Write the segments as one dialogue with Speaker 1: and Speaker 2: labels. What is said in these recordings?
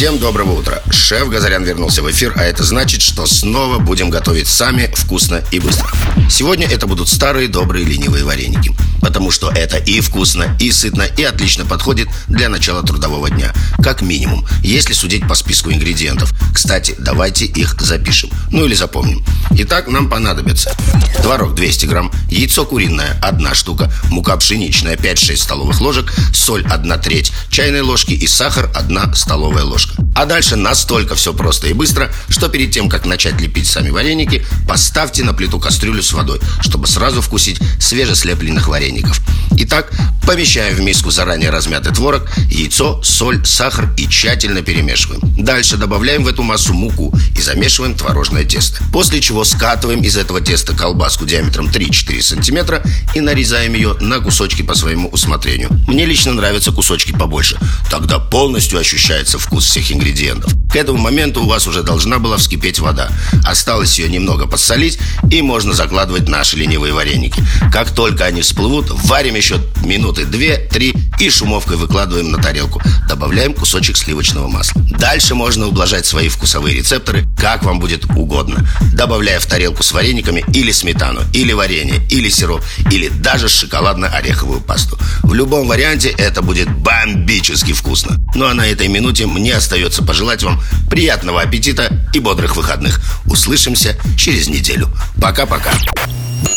Speaker 1: Всем доброго утра. Шеф Газарян вернулся в эфир, а это значит, что снова будем готовить сами вкусно и быстро. Сегодня это будут старые добрые ленивые вареники. Потому что это и вкусно, и сытно, и отлично подходит для начала трудового дня. Как минимум, если судить по списку ингредиентов. Кстати, давайте их запишем. Ну или запомним. Итак, нам понадобится творог 200 грамм, яйцо куриное 1 штука, мука пшеничная 5-6 столовых ложек, соль 1 треть чайной ложки и сахар 1 столовая ложка. А дальше настолько все просто и быстро, что перед тем, как начать лепить сами вареники, поставьте на плиту кастрюлю с водой, чтобы сразу вкусить свежеслепленных вареников. Итак, помещаем в миску заранее размятый творог, яйцо, соль, сахар и тщательно перемешиваем. Дальше добавляем в эту массу муку и замешиваем творожное тесто. После чего скатываем из этого теста колбаску диаметром 3-4 сантиметра и нарезаем ее на кусочки по своему усмотрению. Мне лично нравятся кусочки побольше. Тогда полностью ощущается вкус всех ингредиентов. К этому моменту у вас уже должна была вскипеть вода. Осталось ее немного подсолить и можно закладывать наши ленивые вареники. Как только они всплывут, варим еще минуты 2-3 и шумовкой выкладываем на тарелку. Добавляем кусочек сливочного масла. Дальше можно ублажать свои вкусовые рецепторы, как вам будет угодно. Добавляя в тарелку с варениками или сметану, или варенье, или сироп, или даже шоколадно-ореховую пасту. В любом варианте это будет бомбически вкусно. Ну а на этой минуте мне остается пожелать вам приятного аппетита и бодрых выходных. Услышимся через неделю. Пока-пока.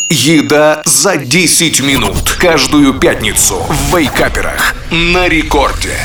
Speaker 2: Еда за 10 минут Каждую пятницу в Вейкаперах На рекорде